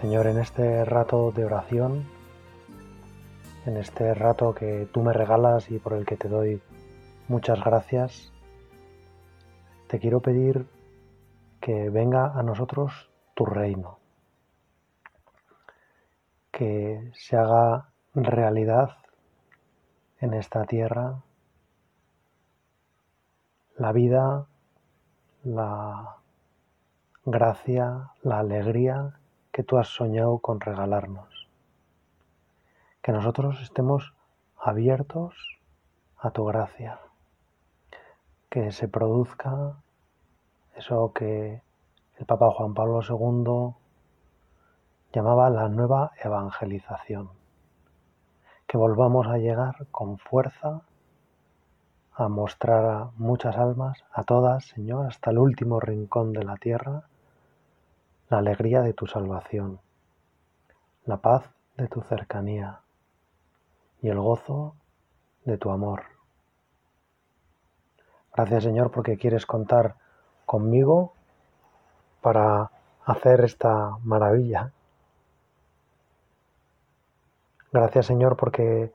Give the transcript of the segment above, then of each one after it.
Señor, en este rato de oración, en este rato que tú me regalas y por el que te doy muchas gracias, te quiero pedir que venga a nosotros tu reino, que se haga realidad en esta tierra la vida, la gracia, la alegría que tú has soñado con regalarnos. Que nosotros estemos abiertos a tu gracia. Que se produzca eso que el Papa Juan Pablo II llamaba la nueva evangelización. Que volvamos a llegar con fuerza a mostrar a muchas almas, a todas, Señor, hasta el último rincón de la tierra, la alegría de tu salvación, la paz de tu cercanía y el gozo de tu amor. Gracias Señor porque quieres contar conmigo para hacer esta maravilla. Gracias Señor porque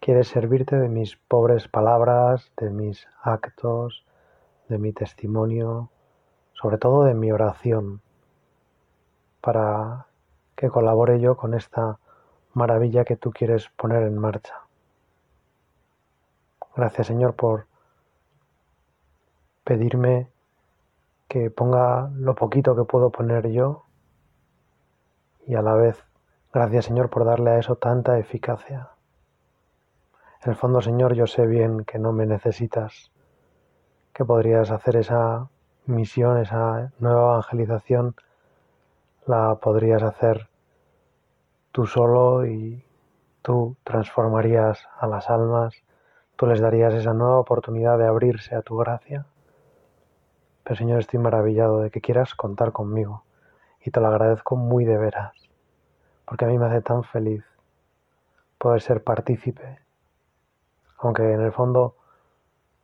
quieres servirte de mis pobres palabras, de mis actos, de mi testimonio, sobre todo de mi oración para que colabore yo con esta maravilla que tú quieres poner en marcha. Gracias Señor por pedirme que ponga lo poquito que puedo poner yo y a la vez gracias Señor por darle a eso tanta eficacia. En el fondo Señor yo sé bien que no me necesitas, que podrías hacer esa misión, esa nueva evangelización la podrías hacer tú solo y tú transformarías a las almas, tú les darías esa nueva oportunidad de abrirse a tu gracia. Pero Señor, estoy maravillado de que quieras contar conmigo y te lo agradezco muy de veras, porque a mí me hace tan feliz poder ser partícipe, aunque en el fondo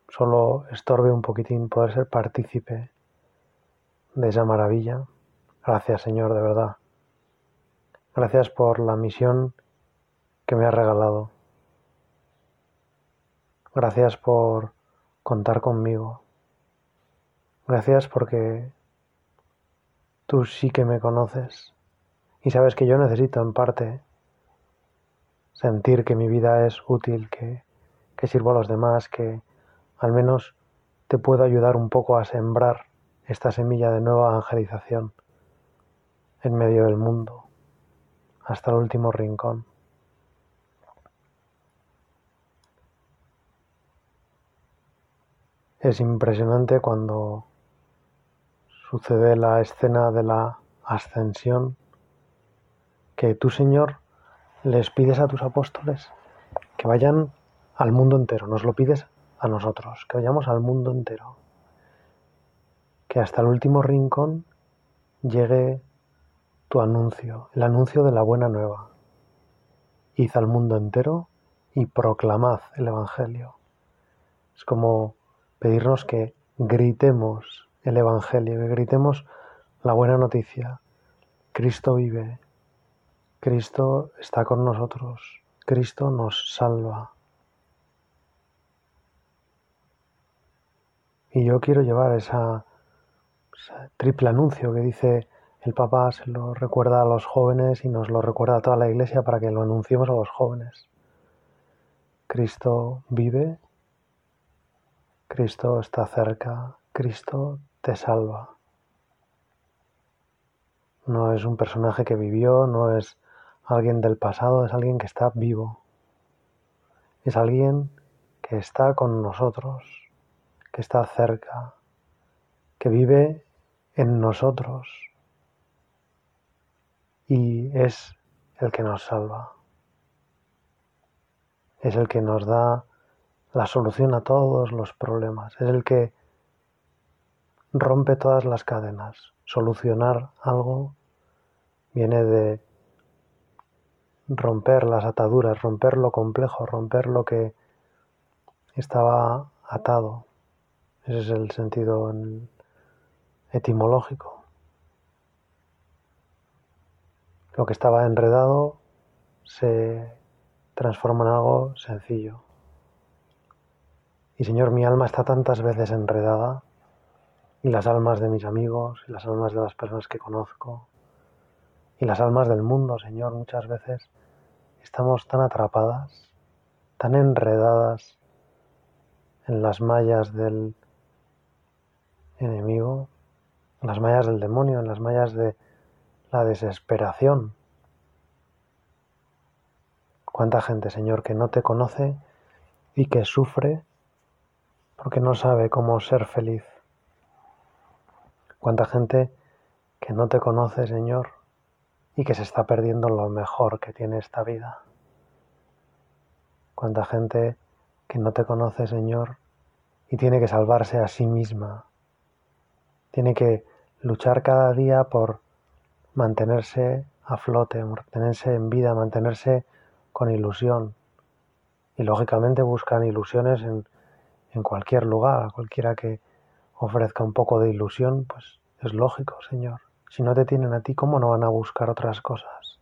solo estorbe un poquitín poder ser partícipe de esa maravilla Gracias Señor, de verdad. Gracias por la misión que me has regalado. Gracias por contar conmigo. Gracias porque tú sí que me conoces y sabes que yo necesito en parte sentir que mi vida es útil, que, que sirvo a los demás, que al menos te puedo ayudar un poco a sembrar esta semilla de nueva evangelización en medio del mundo, hasta el último rincón. Es impresionante cuando sucede la escena de la ascensión que tú, Señor, les pides a tus apóstoles que vayan al mundo entero, nos lo pides a nosotros, que vayamos al mundo entero, que hasta el último rincón llegue tu anuncio, el anuncio de la buena nueva. Id al mundo entero y proclamad el Evangelio. Es como pedirnos que gritemos el Evangelio, que gritemos la buena noticia. Cristo vive, Cristo está con nosotros, Cristo nos salva. Y yo quiero llevar esa, ese triple anuncio que dice el Papa se lo recuerda a los jóvenes y nos lo recuerda a toda la Iglesia para que lo anunciemos a los jóvenes. Cristo vive, Cristo está cerca, Cristo te salva. No es un personaje que vivió, no es alguien del pasado, es alguien que está vivo. Es alguien que está con nosotros, que está cerca, que vive en nosotros y es el que nos salva. Es el que nos da la solución a todos los problemas. Es el que rompe todas las cadenas. Solucionar algo viene de romper las ataduras, romper lo complejo, romper lo que estaba atado. Ese es el sentido etimológico. Lo que estaba enredado se transforma en algo sencillo. Y Señor, mi alma está tantas veces enredada, y las almas de mis amigos, y las almas de las personas que conozco, y las almas del mundo, Señor, muchas veces estamos tan atrapadas, tan enredadas en las mallas del enemigo, en las mallas del demonio, en las mallas de la desesperación. Cuánta gente, Señor, que no te conoce y que sufre porque no sabe cómo ser feliz. Cuánta gente que no te conoce, Señor, y que se está perdiendo lo mejor que tiene esta vida. Cuánta gente que no te conoce, Señor, y tiene que salvarse a sí misma. Tiene que luchar cada día por mantenerse a flote, mantenerse en vida, mantenerse con ilusión. Y lógicamente buscan ilusiones en, en cualquier lugar, a cualquiera que ofrezca un poco de ilusión, pues es lógico, Señor. Si no te tienen a ti, ¿cómo no van a buscar otras cosas?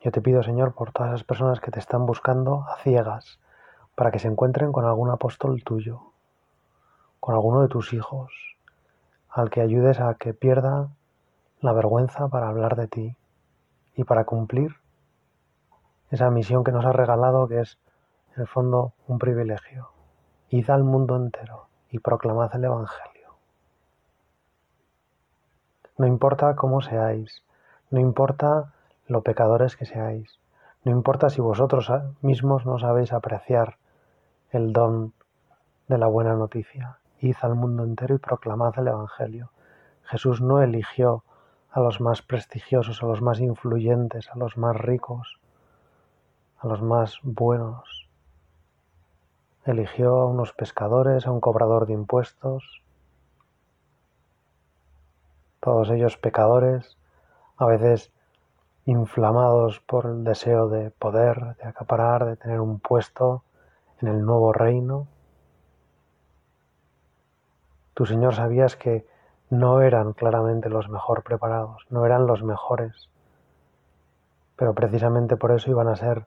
Yo te pido, Señor, por todas las personas que te están buscando a ciegas, para que se encuentren con algún apóstol tuyo, con alguno de tus hijos, al que ayudes a que pierda la vergüenza para hablar de ti y para cumplir esa misión que nos ha regalado, que es, en el fondo, un privilegio. Id al mundo entero y proclamad el Evangelio. No importa cómo seáis, no importa lo pecadores que seáis, no importa si vosotros mismos no sabéis apreciar el don de la buena noticia. Id al mundo entero y proclamad el Evangelio. Jesús no eligió a los más prestigiosos, a los más influyentes, a los más ricos, a los más buenos. Eligió a unos pescadores, a un cobrador de impuestos, todos ellos pecadores, a veces inflamados por el deseo de poder, de acaparar, de tener un puesto en el nuevo reino. Tu Señor sabías que no eran claramente los mejor preparados, no eran los mejores, pero precisamente por eso iban a ser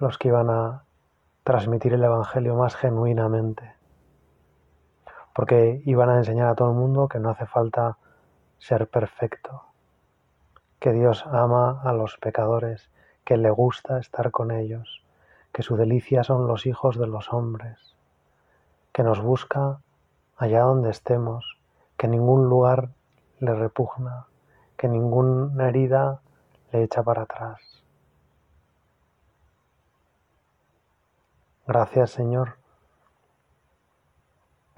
los que iban a transmitir el Evangelio más genuinamente, porque iban a enseñar a todo el mundo que no hace falta ser perfecto, que Dios ama a los pecadores, que le gusta estar con ellos, que su delicia son los hijos de los hombres, que nos busca allá donde estemos, que ningún lugar le repugna, que ninguna herida le echa para atrás. Gracias Señor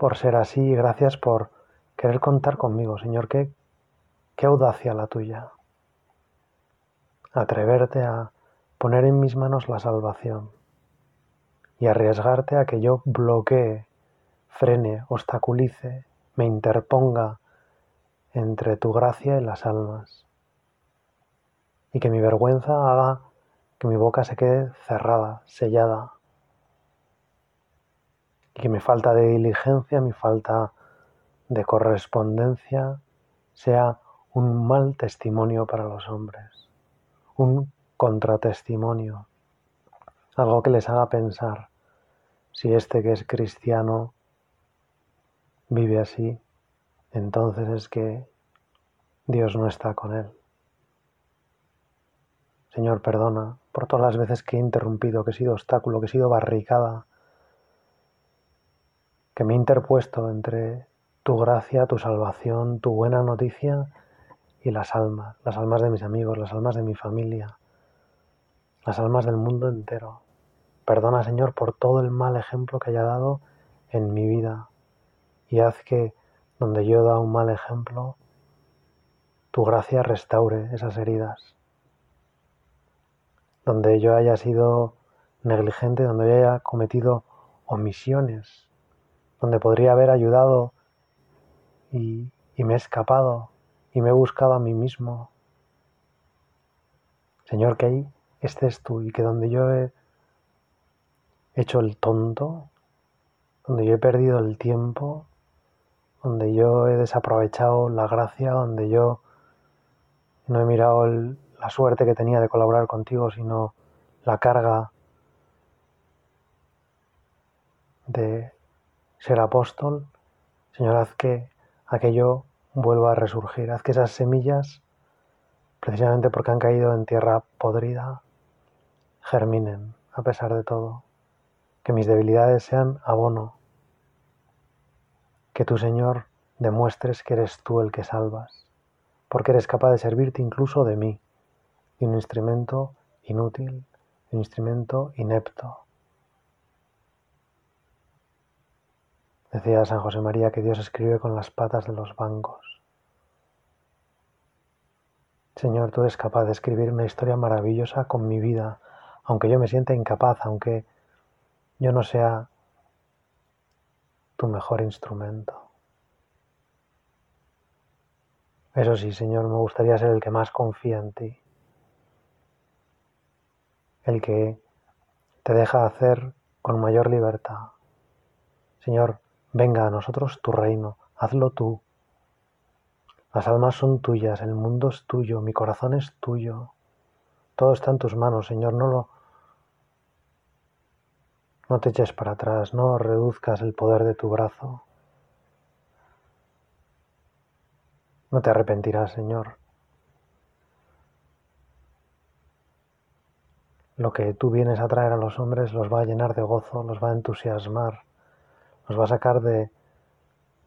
por ser así y gracias por querer contar conmigo, Señor. Qué, qué audacia la tuya. Atreverte a poner en mis manos la salvación y arriesgarte a que yo bloquee, frene, obstaculice, me interponga entre tu gracia y las almas. Y que mi vergüenza haga que mi boca se quede cerrada, sellada. Y que mi falta de diligencia, mi falta de correspondencia sea un mal testimonio para los hombres, un contratestimonio, algo que les haga pensar si este que es cristiano vive así, entonces es que Dios no está con él. Señor, perdona por todas las veces que he interrumpido, que he sido obstáculo, que he sido barricada, que me he interpuesto entre tu gracia, tu salvación, tu buena noticia y las almas, las almas de mis amigos, las almas de mi familia, las almas del mundo entero. Perdona, Señor, por todo el mal ejemplo que haya dado en mi vida y haz que donde yo dado un mal ejemplo, tu gracia restaure esas heridas. Donde yo haya sido negligente, donde yo haya cometido omisiones, donde podría haber ayudado y, y me he escapado y me he buscado a mí mismo. Señor, que ahí estés tú y que donde yo he hecho el tonto, donde yo he perdido el tiempo, donde yo he desaprovechado la gracia, donde yo no he mirado la suerte que tenía de colaborar contigo, sino la carga de ser apóstol. Señor, haz que aquello vuelva a resurgir, haz que esas semillas, precisamente porque han caído en tierra podrida, germinen a pesar de todo, que mis debilidades sean abono que tu Señor demuestres que eres tú el que salvas, porque eres capaz de servirte incluso de mí, de un instrumento inútil, un instrumento inepto. Decía San José María que Dios escribe con las patas de los bancos. Señor, tú eres capaz de escribir una historia maravillosa con mi vida, aunque yo me sienta incapaz, aunque yo no sea tu mejor instrumento. Eso sí, Señor, me gustaría ser el que más confía en ti, el que te deja hacer con mayor libertad. Señor, venga a nosotros tu reino, hazlo tú. Las almas son tuyas, el mundo es tuyo, mi corazón es tuyo. Todo está en tus manos, Señor, no lo no te eches para atrás, no reduzcas el poder de tu brazo. No te arrepentirás, Señor. Lo que tú vienes a traer a los hombres los va a llenar de gozo, los va a entusiasmar, los va a sacar de,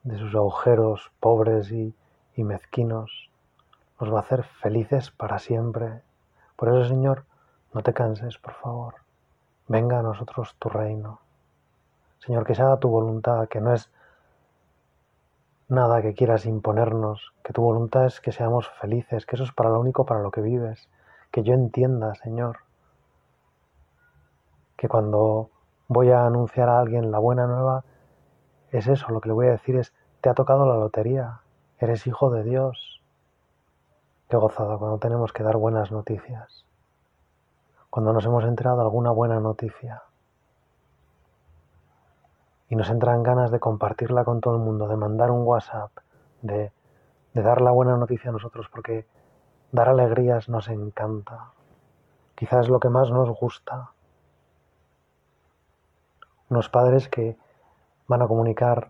de sus agujeros pobres y, y mezquinos, los va a hacer felices para siempre. Por eso, Señor, no te canses, por favor venga a nosotros tu reino. Señor, que se haga tu voluntad, que no es nada que quieras imponernos, que tu voluntad es que seamos felices, que eso es para lo único para lo que vives, que yo entienda, Señor, que cuando voy a anunciar a alguien la buena nueva, es eso, lo que le voy a decir es, te ha tocado la lotería, eres hijo de Dios. Qué gozado cuando tenemos que dar buenas noticias cuando nos hemos enterado alguna buena noticia y nos entran ganas de compartirla con todo el mundo, de mandar un WhatsApp, de, de dar la buena noticia a nosotros, porque dar alegrías nos encanta. Quizás es lo que más nos gusta. Unos padres que van a comunicar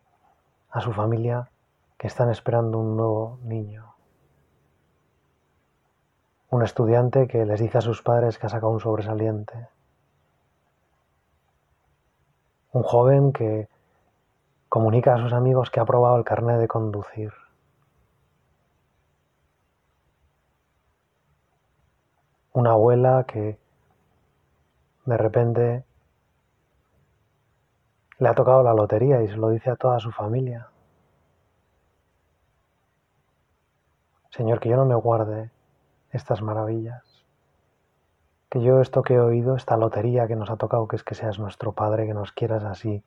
a su familia que están esperando un nuevo niño un estudiante que les dice a sus padres que ha sacado un sobresaliente. Un joven que comunica a sus amigos que ha aprobado el carnet de conducir. Una abuela que de repente le ha tocado la lotería y se lo dice a toda su familia. Señor, que yo no me guarde estas maravillas. Que yo esto que he oído, esta lotería que nos ha tocado, que es que seas nuestro Padre, que nos quieras así,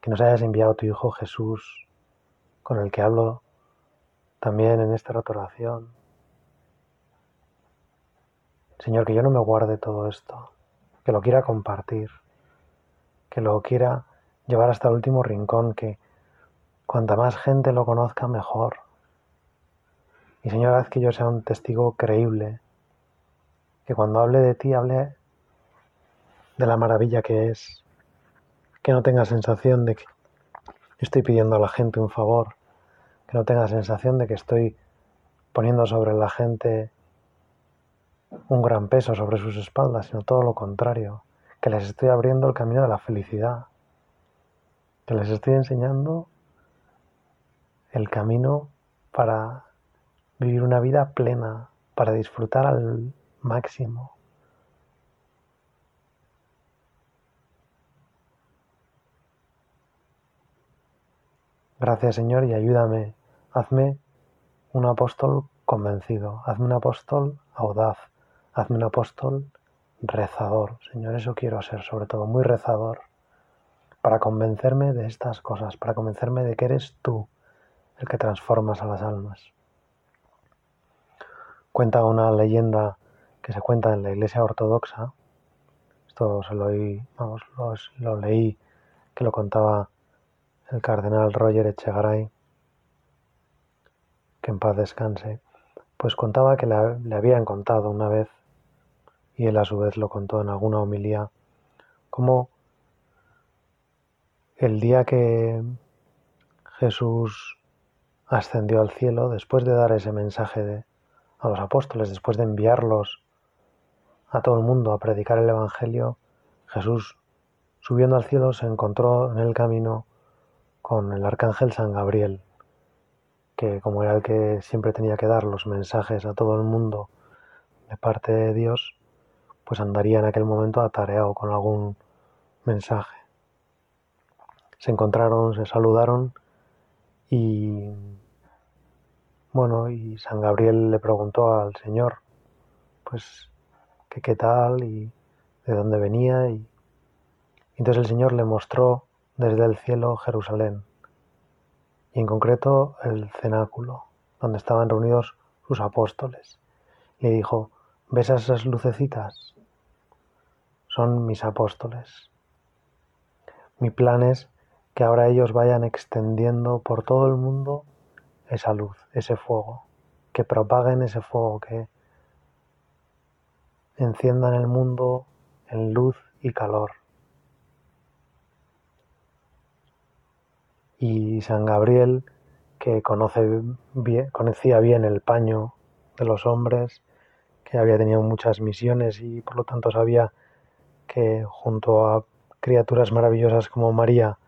que nos hayas enviado tu Hijo Jesús, con el que hablo también en esta oración. Señor, que yo no me guarde todo esto, que lo quiera compartir, que lo quiera llevar hasta el último rincón, que cuanta más gente lo conozca, mejor. Y Señor, haz que yo sea un testigo creíble, que cuando hable de ti hable de la maravilla que es, que no tenga sensación de que estoy pidiendo a la gente un favor, que no tenga sensación de que estoy poniendo sobre la gente un gran peso sobre sus espaldas, sino todo lo contrario, que les estoy abriendo el camino de la felicidad, que les estoy enseñando el camino para vivir una vida plena, para disfrutar al máximo. Gracias Señor y ayúdame, hazme un apóstol convencido. Hazme un apóstol audaz. Hazme un apóstol rezador. Señor, eso quiero ser, sobre todo, muy rezador. Para convencerme de estas cosas, para convencerme de que eres tú el que transformas a las almas. Cuenta una leyenda que se cuenta en la Iglesia Ortodoxa. Esto se lo, vamos, lo leí, que lo contaba el cardenal Roger Echegaray, que en paz descanse, pues contaba que le, habían contado una vez, y él a su vez lo contó en alguna homilía, como el día que Jesús ascendió al cielo, después de dar ese mensaje a los apóstoles, después de enviarlos a todo el mundo a predicar el Evangelio, Jesús, subiendo al cielo, se encontró en el camino con el arcángel San Gabriel, que como era el que siempre tenía que dar los mensajes a todo el mundo de parte de Dios, pues andaría en aquel momento atareado con algún mensaje. Se encontraron, se saludaron y bueno, y San Gabriel le preguntó al Señor, pues, qué tal y de dónde venía y entonces el Señor le mostró desde el cielo Jerusalén, y en concreto el cenáculo, donde estaban reunidos sus apóstoles. Le dijo, ¿ves esas lucecitas? Son mis apóstoles. Mi plan es que ahora ellos vayan extendiendo por todo el mundo esa luz, ese fuego, que propaguen ese fuego, que enciendan el mundo en luz y calor. y San Gabriel, que conoce conocía bien el paño de los hombres, que había tenido muchas misiones y por lo tanto sabía que junto a criaturas maravillosas como María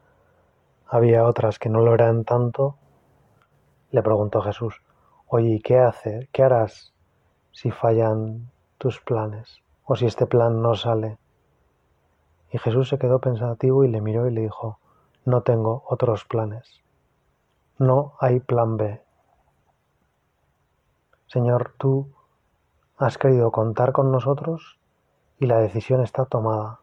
había otras que no lo eran tanto, le preguntó Jesús, oye, ¿qué haces? ¿Qué harás si fallan tus planes? ¿O si este plan no sale? Y Jesús se quedó pensativo y le miró y le dijo, no tengo otros planes. No hay plan B. Señor, tú has querido contar con nosotros y la decisión está tomada.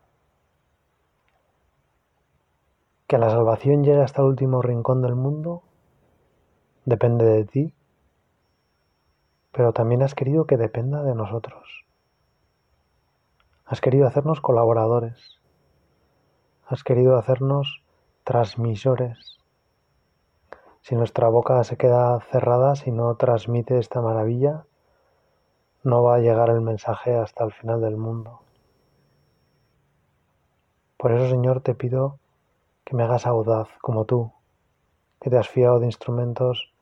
Que la salvación llegue hasta el último rincón del mundo depende de ti, pero también has querido que dependa de nosotros. Has querido hacernos colaboradores. Has querido hacernos transmisores. Si nuestra boca se queda cerrada, si no transmite esta maravilla, no va a llegar el mensaje hasta el final del mundo. Por eso, Señor, te pido que me hagas audaz como tú, que te has fiado de instrumentos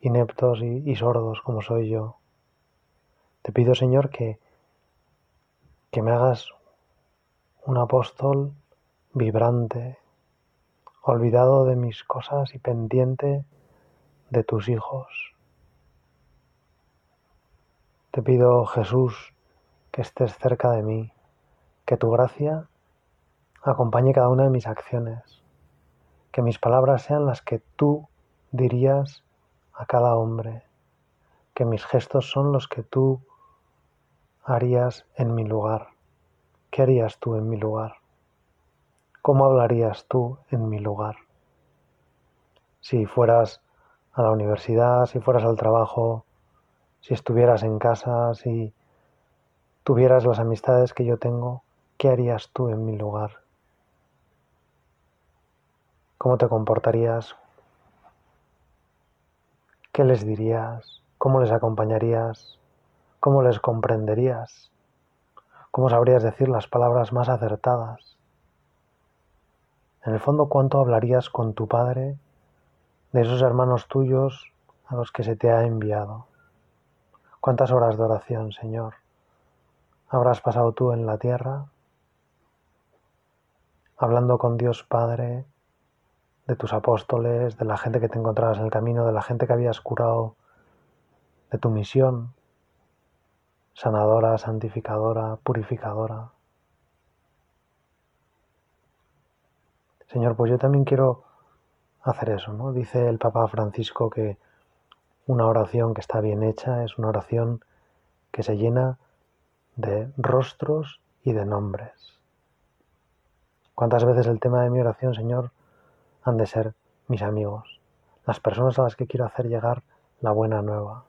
ineptos y, sordos como soy yo. Te pido, Señor, que, que me hagas un apóstol vibrante, olvidado de mis cosas y pendiente de tus hijos. Te pido, Jesús, que estés cerca de mí, que tu gracia acompañe cada una de mis acciones, que mis palabras sean las que tú dirías a cada hombre, que mis gestos son los que tú harías en mi lugar. ¿Qué harías tú en mi lugar? ¿Cómo hablarías tú en mi lugar? Si fueras a la universidad, si fueras al trabajo, si estuvieras en casa, si tuvieras las amistades que yo tengo, ¿qué harías tú en mi lugar? ¿Cómo te comportarías? ¿Qué les dirías? ¿Cómo les acompañarías? ¿Cómo les comprenderías? ¿Cómo sabrías decir las palabras más acertadas? En el fondo, ¿cuánto hablarías con tu Padre de esos hermanos tuyos a los que se te ha enviado? ¿Cuántas horas de oración, Señor, habrás pasado tú en la tierra hablando con Dios Padre de tus apóstoles, de la gente que te encontrabas en el camino, de la gente que habías curado, de tu misión sanadora, santificadora, purificadora? Señor, pues yo también quiero hacer eso, ¿no? Dice el Papa Francisco que una oración que está bien hecha, es una oración que se llena de rostros y de nombres. ¿Cuántas veces el tema de mi oración, Señor, han de ser mis amigos, las personas a las que quiero hacer llegar la buena nueva,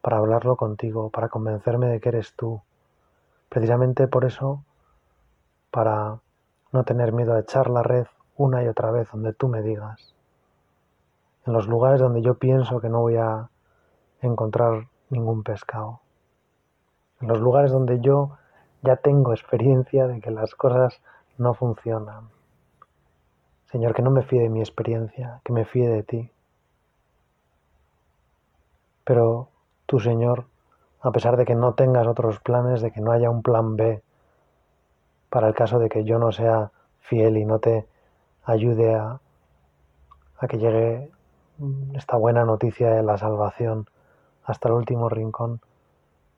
para hablarlo contigo, para convencerme de que eres tú. Precisamente por eso, para no tener miedo a echar la red una y otra vez donde tú me digas. En los lugares donde yo pienso que no voy a encontrar ningún pescado. En los lugares donde yo ya tengo experiencia de que las cosas no funcionan. Señor, que no me fíe de mi experiencia, que me fíe de ti. Pero tú, Señor, a pesar de que no tengas otros planes, de que no haya un plan B, para el caso de que yo no sea fiel y no te ayude a, a que llegue esta buena noticia de la salvación hasta el último rincón.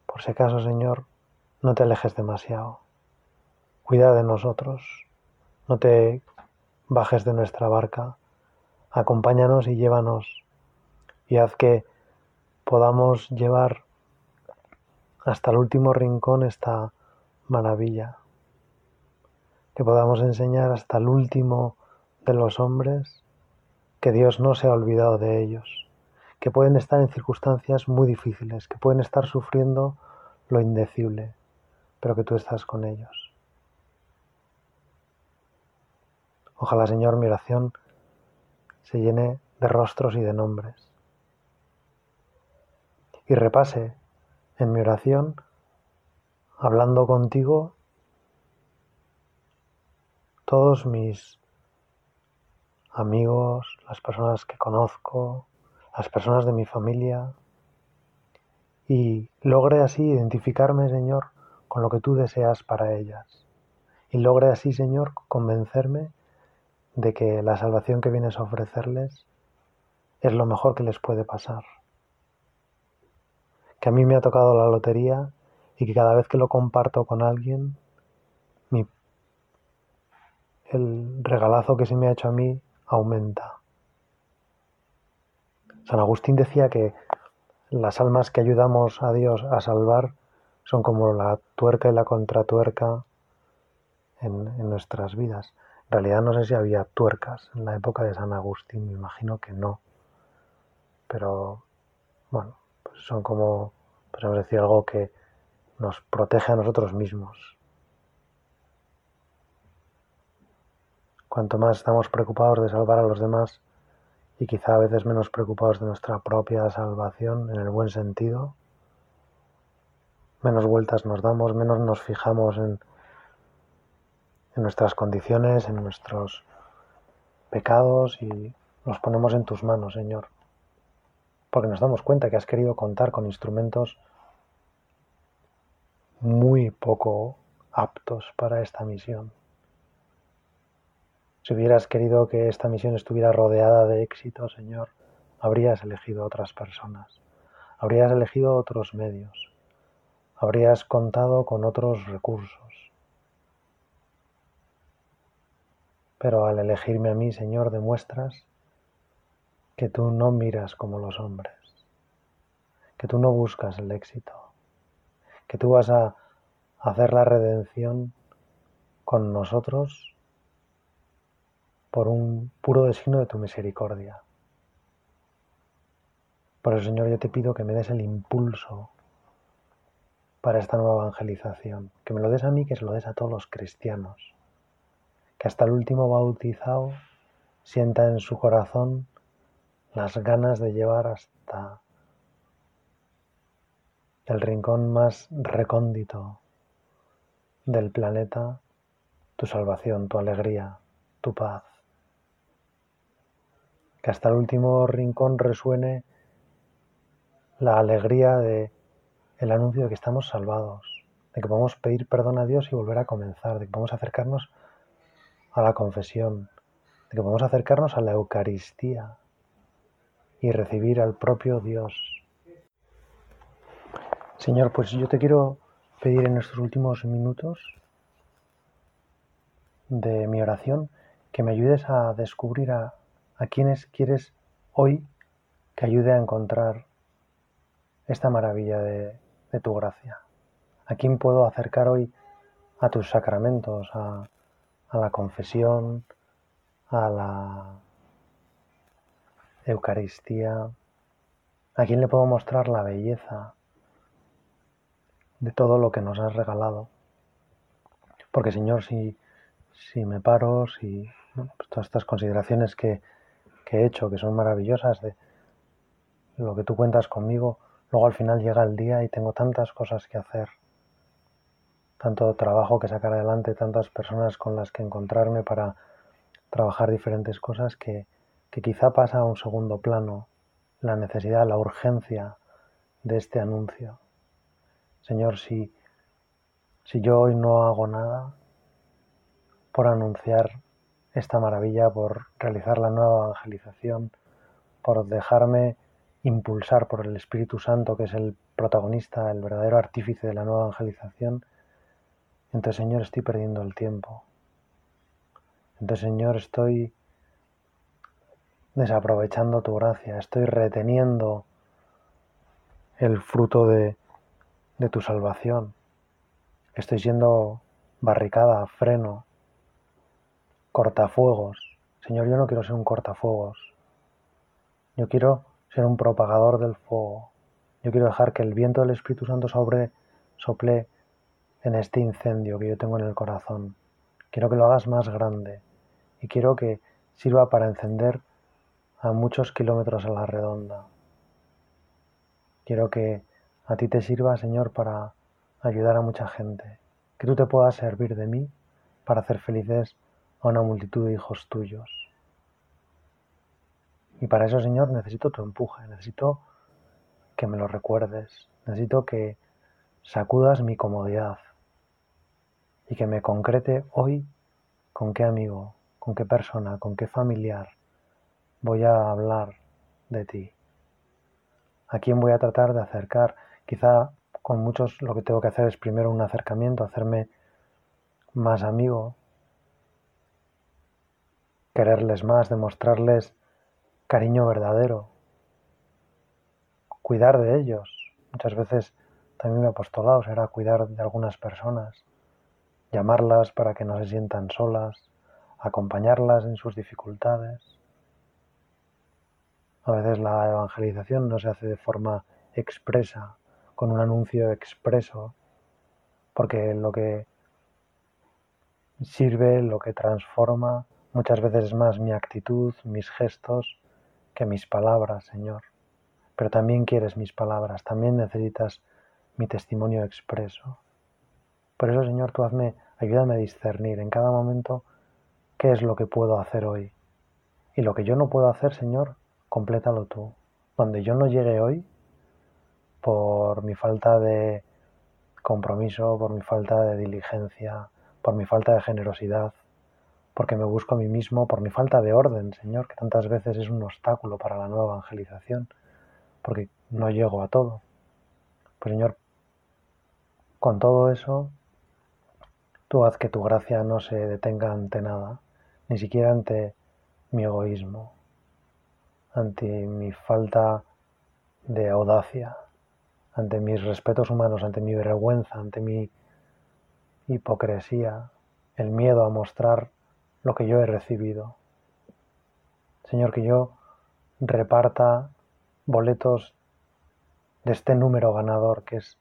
Por si acaso, Señor, no te alejes demasiado. Cuida de nosotros. No te bajes de nuestra barca. Acompáñanos y llévanos. Y haz que podamos llevar hasta el último rincón esta maravilla. Que podamos enseñar hasta el último de los hombres que Dios no se ha olvidado de ellos, que pueden estar en circunstancias muy difíciles, que pueden estar sufriendo lo indecible, pero que tú estás con ellos. Ojalá, Señor, mi oración se llene de rostros y de nombres. Y repase en mi oración, hablando contigo, todos mis amigos, las personas que conozco, las personas de mi familia, y logre así identificarme, Señor, con lo que tú deseas para ellas. Y logre así, Señor, convencerme de que la salvación que vienes a ofrecerles es lo mejor que les puede pasar. Que a mí me ha tocado la lotería y que cada vez que lo comparto con alguien, mi, el regalazo que se me ha hecho a mí aumenta. San Agustín decía que las almas que ayudamos a Dios a salvar son como la tuerca y la contratuerca en, en nuestras vidas. Realidad no sé si había tuercas en la época de San Agustín, me imagino que no. Pero bueno, pues son como, podemos decir, algo que nos protege a nosotros mismos. Cuanto más estamos preocupados de salvar a los demás y quizá a veces menos preocupados de nuestra propia salvación en el buen sentido, menos vueltas nos damos, menos nos fijamos en en nuestras condiciones, en nuestros pecados y nos ponemos en tus manos, Señor. Porque nos damos cuenta que has querido contar con instrumentos muy poco aptos para esta misión. Si hubieras querido que esta misión estuviera rodeada de éxito, Señor, habrías elegido otras personas, habrías elegido otros medios, habrías contado con otros recursos. Pero al elegirme a mí, Señor, demuestras que tú no miras como los hombres, que tú no buscas el éxito, que tú vas a hacer la redención con nosotros por un puro destino de tu misericordia. Por eso, Señor, yo te pido que me des el impulso para esta nueva evangelización, que me lo des a mí, que se lo des a todos los cristianos que hasta el último bautizado sienta en su corazón las ganas de llevar hasta el rincón más recóndito del planeta tu salvación, tu alegría, tu paz. Que hasta el último rincón resuene la alegría de el anuncio de que estamos salvados, de que podemos pedir perdón a Dios y volver a comenzar, de que podemos acercarnos a la confesión, de que podemos acercarnos a la Eucaristía y recibir al propio Dios. Señor, pues yo te quiero pedir en estos últimos minutos de mi oración que me ayudes a descubrir a, a quienes quieres hoy que ayude a encontrar esta maravilla de, tu gracia. ¿A quién puedo acercar hoy a tus sacramentos, a, a la confesión, a la Eucaristía? ¿A quién le puedo mostrar la belleza de todo lo que nos has regalado? Porque Señor, si, si me paro, si pues todas estas consideraciones que, que he hecho, que son maravillosas, de lo que tú cuentas conmigo, luego al final llega el día y tengo tantas cosas que hacer, tanto trabajo que sacar adelante, tantas personas con las que encontrarme para trabajar diferentes cosas que, quizá pasa a un segundo plano la necesidad, la urgencia de este anuncio. Señor, si si yo hoy no hago nada por anunciar esta maravilla, por realizar la nueva evangelización, por dejarme impulsar por el Espíritu Santo, que es el protagonista, el verdadero artífice de la nueva evangelización, entonces Señor estoy perdiendo el tiempo. Entonces Señor estoy desaprovechando tu gracia, estoy reteniendo el fruto de, tu salvación. Estoy siendo barricada, freno, cortafuegos. Señor, yo no quiero ser un cortafuegos. Yo quiero ser un propagador del fuego. Yo quiero dejar que el viento del Espíritu Santo sobre, sople en este incendio que yo tengo en el corazón. Quiero que lo hagas más grande y quiero que sirva para encender a muchos kilómetros a la redonda. Quiero que a ti te sirva, Señor, para ayudar a mucha gente, que tú te puedas servir de mí para hacer felices a una multitud de hijos tuyos. Y para eso, Señor, necesito tu empuje, necesito que me lo recuerdes, necesito que sacudas mi comodidad y que me concrete hoy con qué amigo, con qué persona, con qué familiar voy a hablar de ti, a quién voy a tratar de acercar, quizá con muchos lo que tengo que hacer es primero un acercamiento, hacerme más amigo, quererles más, demostrarles cariño verdadero, cuidar de ellos. Muchas veces también mi apostolado será cuidar de algunas personas, llamarlas para que no se sientan solas, acompañarlas en sus dificultades. A veces la evangelización no se hace de forma expresa, con un anuncio expreso, porque lo que sirve, lo que transforma, muchas veces es más mi actitud, mis gestos, que mis palabras, Señor. Pero también quieres mis palabras, también necesitas mi testimonio expreso. Por eso, Señor, tú hazme, ayúdame a discernir en cada momento qué es lo que puedo hacer hoy. Y lo que yo no puedo hacer, Señor, complétalo tú. Donde yo no llegue hoy, por mi falta de compromiso, por mi falta de diligencia, por mi falta de generosidad, porque me busco a mí mismo, por mi falta de orden, Señor, que tantas veces es un obstáculo para la nueva evangelización, porque no llego a todo. Pues Señor, con todo eso, tú haz que tu gracia no se detenga ante nada, ni siquiera ante mi egoísmo, ante mi falta de audacia, ante mis respetos humanos, ante mi vergüenza, ante mi hipocresía, el miedo a mostrar lo que yo he recibido. Señor, que yo reparta boletos de este número ganador que es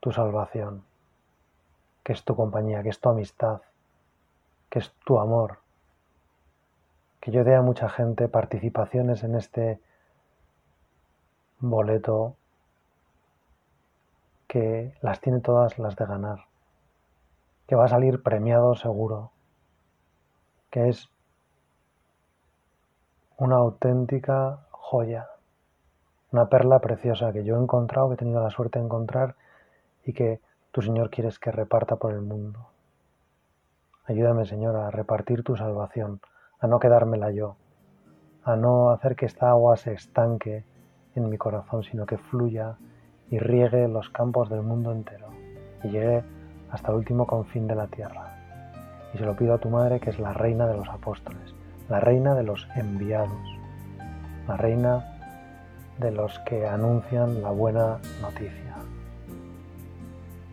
tu salvación, que es tu compañía, que es tu amistad, que es tu amor. Que yo dé a mucha gente participaciones en este boleto que las tiene todas las de ganar, que va a salir premiado seguro, que es una auténtica joya, una perla preciosa que yo he encontrado, que he tenido la suerte de encontrar y que tu Señor quieres que reparta por el mundo. Ayúdame, Señor, a repartir tu salvación, a no quedármela yo, a no hacer que esta agua se estanque en mi corazón, sino que fluya y riegue los campos del mundo entero y llegue hasta el último confín de la tierra. Y se lo pido a tu madre que es la reina de los apóstoles, la reina de los enviados, la reina de los que anuncian la buena noticia.